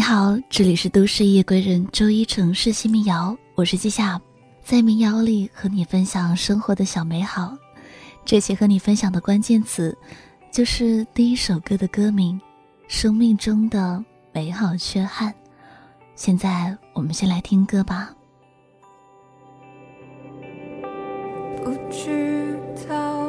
你好，这里是都市夜归人周一城市新民谣，我是季夏，在民谣里和你分享生活的小美好。这期和你分享的关键词，就是第一首歌的歌名《生命中的美好缺憾》。现在我们先来听歌吧。不去讨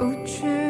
不去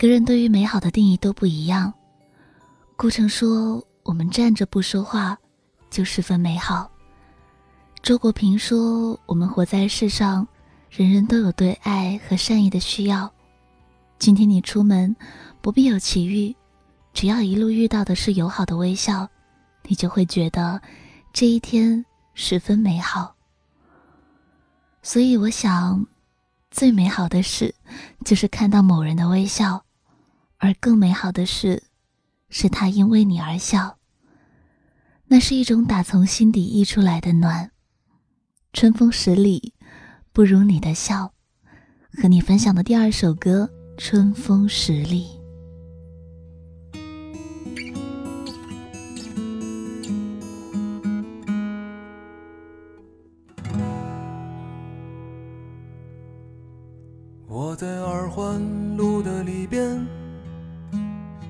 每个人对于美好的定义都不一样。顾城说：“我们站着不说话，就十分美好。”周国平说：“我们活在世上，人人都有对爱和善意的需要。今天你出门，不必有奇遇，只要一路遇到的是友好的微笑，你就会觉得这一天十分美好。”所以我想，最美好的事，就是看到某人的微笑，而更美好的是，是他因为你而笑。那是一种打从心底溢出来的暖。春风十里，不如你的笑。和你分享的第二首歌《春风十里》。我在二环路的里边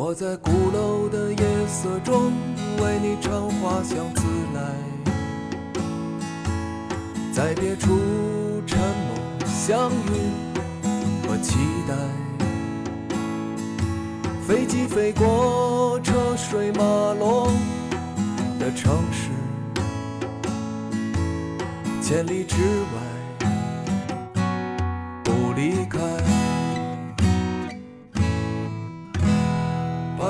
我在鼓楼的夜色中为你唱花香自来，在别处沉默相遇和期待。飞机飞过车水马龙的城市，千里之外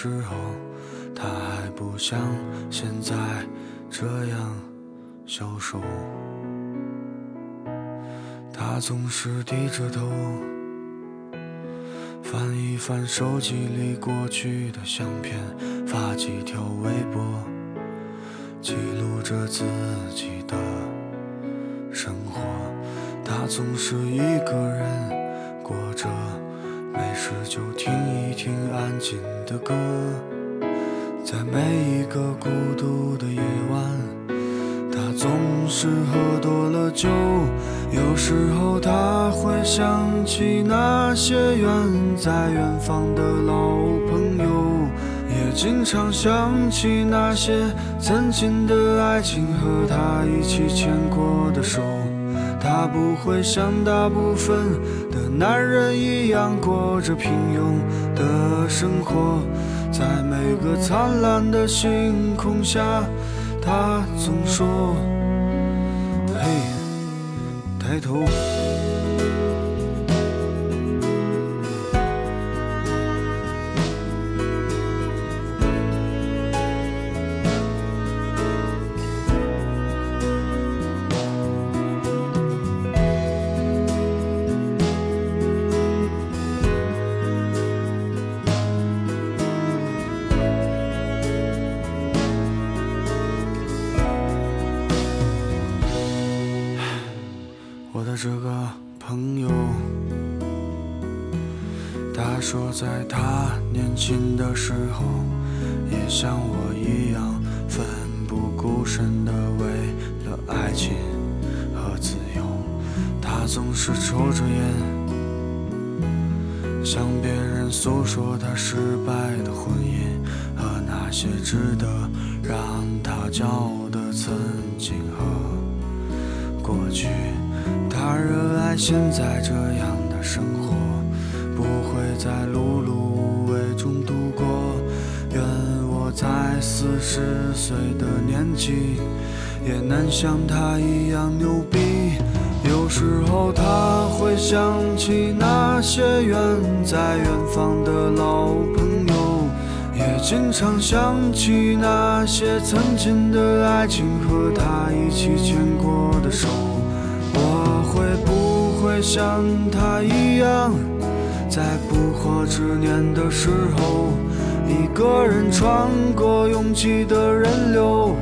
时候，他还不像现在这样消瘦。他总是低着头，翻一翻手机里过去的相片，发几条微博，记录着自己的生活。他总是一个人过着，没事就听一听安静的歌，在每一个孤独的夜晚，他总是喝多了酒，有时候他会想起那些远在远方的老朋友，也经常想起那些曾经的爱情和他一起牵过的手。他不会像大部分男人一样过着平庸的生活，在每个灿烂的星空下，他总说：“嘿，抬头。”这个朋友，他说在他年轻的时候，也像我一样奋不顾身的为了爱情和自由。他总是抽着烟，向别人诉说他失败的婚姻和那些值得让他骄傲的曾经和过去。他热爱现在这样的生活，不会在碌碌无为中度过。愿我在四十岁的年纪，也能像他一样牛逼。有时候他会想起那些远在远方的老朋友，也经常想起那些曾经的爱情和他一起牵过的手。像他一样，在不惑之年的时候，一个人穿过拥挤的人流？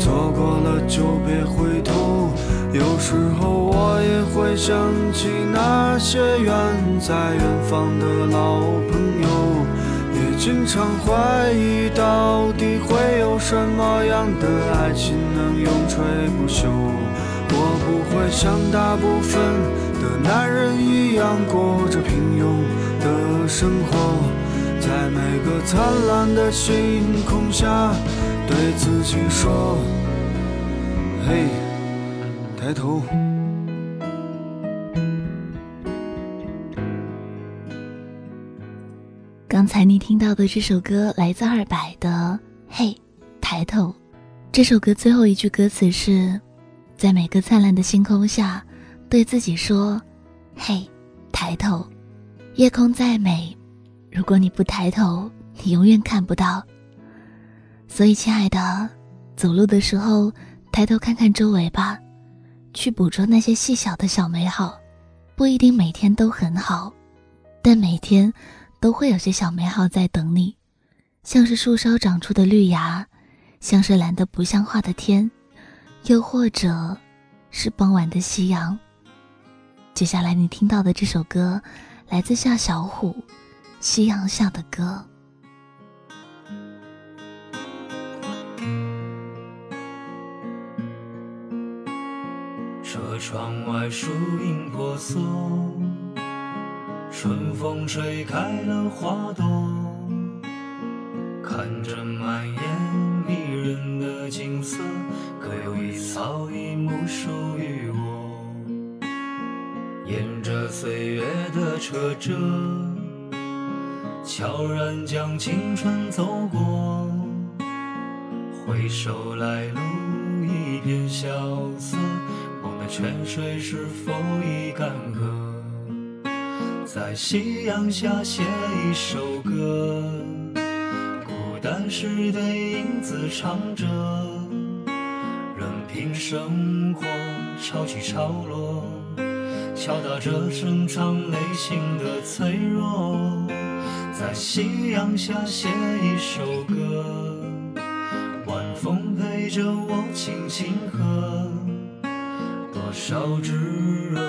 错过了就别回头。有时候我也会想起那些远在远方的老朋友，也经常怀疑到底会有什么样的爱情能永垂不朽。不会像大部分的男人一样过着平庸的生活，在每个灿烂的星空下，对自己说：“嘿，抬头。”刚才你听到的这首歌来自二百的《嘿，抬头》。这首歌最后一句歌词是：“在每个灿烂的星空下，对自己说，嘿，抬头。夜空再美，如果你不抬头，你永远看不到。所以，亲爱的，走路的时候抬头看看周围吧，去捕捉那些细小的小美好。不一定每天都很好，但每天。”都会有些小美好在等你，像是树梢长出的绿芽，像是蓝得不像话的天，又或者是傍晚的夕阳。接下来你听到的这首歌，来自夏小虎，《夕阳下的歌》。车窗外树影婆娑。春风吹开了花朵，看着满眼迷人的景色，有一草一木属于我？沿着岁月的车辙，悄然将青春走过，回首来路一片萧瑟，梦的泉水是否已干涸？在夕阳下写一首歌，孤单时的影子唱着，凭生活潮起潮落，敲打着生长内心的脆弱。在夕阳下写一首歌，晚风陪着我轻轻和，多少炙热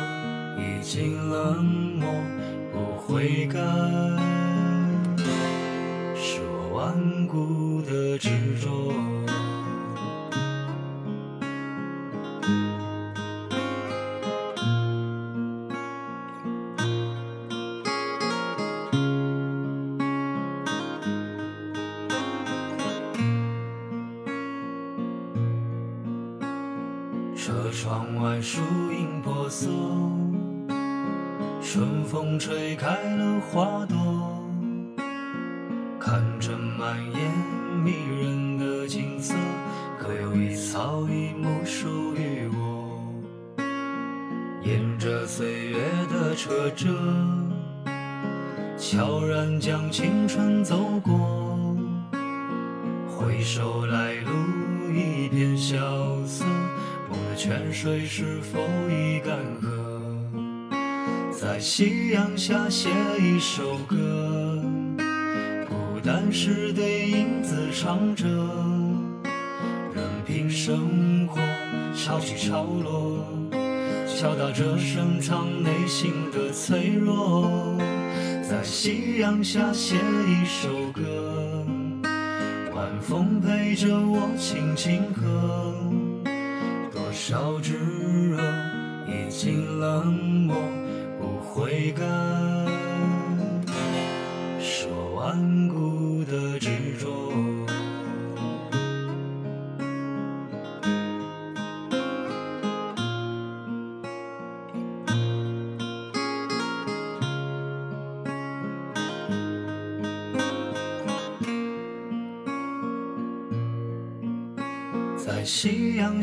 已经冷漠不。悔改，是我顽固的执着。一草一木属于我。沿着岁月的车辙，悄然将青春走过，回首来路一片萧瑟。梦的泉水是否已干涸？在夕阳下写一首歌，孤单时对影子唱着，生活潮起潮落，敲打着深藏内心的脆弱。在夕阳下写一首歌，晚风陪着我轻轻和。多少炙热已经冷漠，不悔改，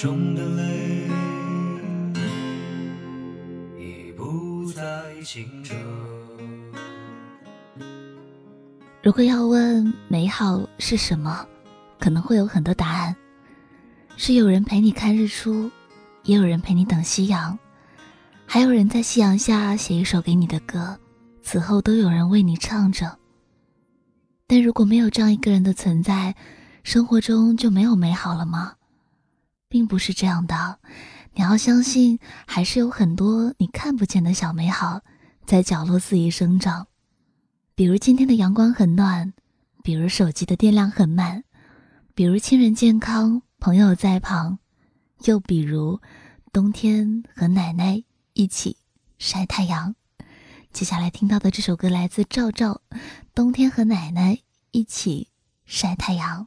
中的泪已不再清澈。如果要问美好是什么，可能会有很多答案。是有人陪你看日出，也有人陪你等夕阳，还有人在夕阳下写一首给你的歌，此后都有人为你唱着。但如果没有这样一个人的存在，生活中就没有美好了吗？并不是这样的，你要相信，还是有很多你看不见的小美好，在角落肆意生长。比如今天的阳光很暖，比如手机的电量很慢，比如亲人健康，朋友在旁，又比如冬天和奶奶一起晒太阳。接下来听到的这首歌来自赵照，《冬天和奶奶一起晒太阳》。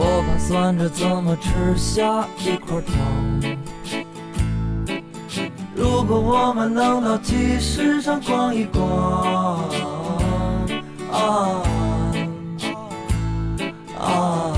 我盘算着怎么吃下一块糖。如果我们能到集市上逛一逛，啊啊！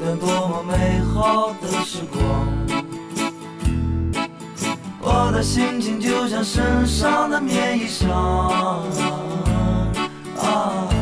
段多么美好的时光。我的心情就像身上的棉衣裳。啊！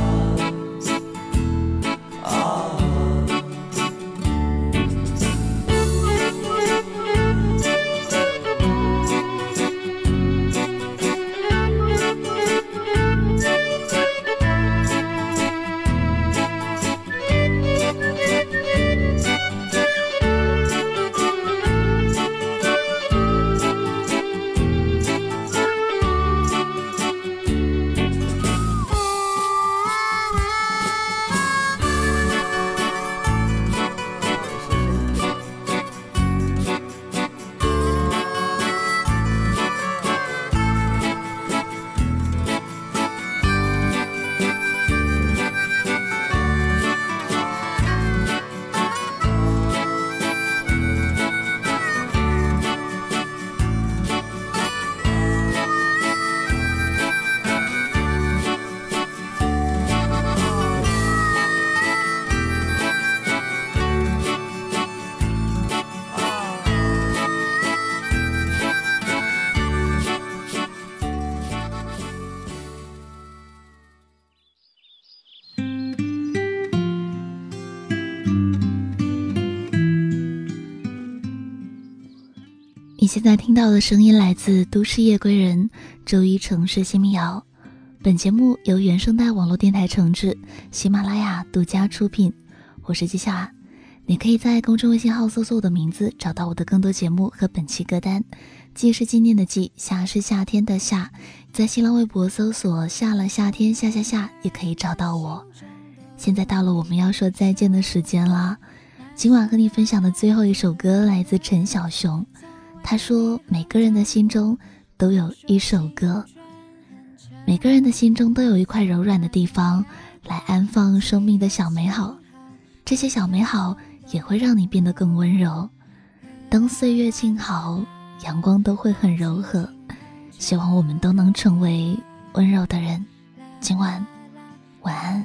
现在听到的声音来自《都市夜归人》，周一城市新民谣。本节目由原声带网络电台承制，喜马拉雅独家出品。我是季夏，你可以在公众微信号搜索我的名字，找到我的更多节目和本期歌单。季是纪念的季，夏是夏天的夏。在新浪微博搜索“夏了夏天夏夏夏”，也可以找到我。现在到了我们要说再见的时间啦。今晚和你分享的最后一首歌来自陈小熊。他说：“每个人的心中都有一首歌，每个人的心中都有一块柔软的地方，来安放生命的小美好。这些小美好也会让你变得更温柔。当岁月静好，阳光都会很柔和。希望我们都能成为温柔的人。今晚，晚安。”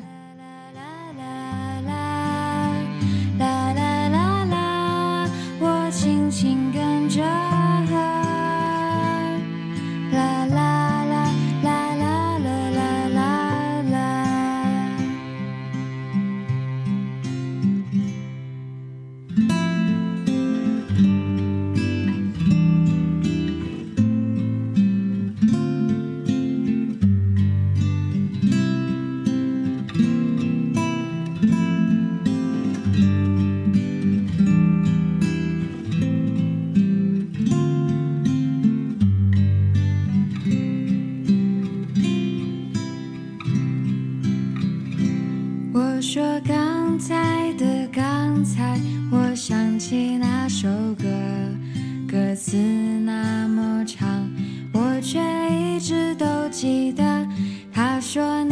说刚才的刚才，我想起那首歌，歌词那么长，我却一直都记得。他说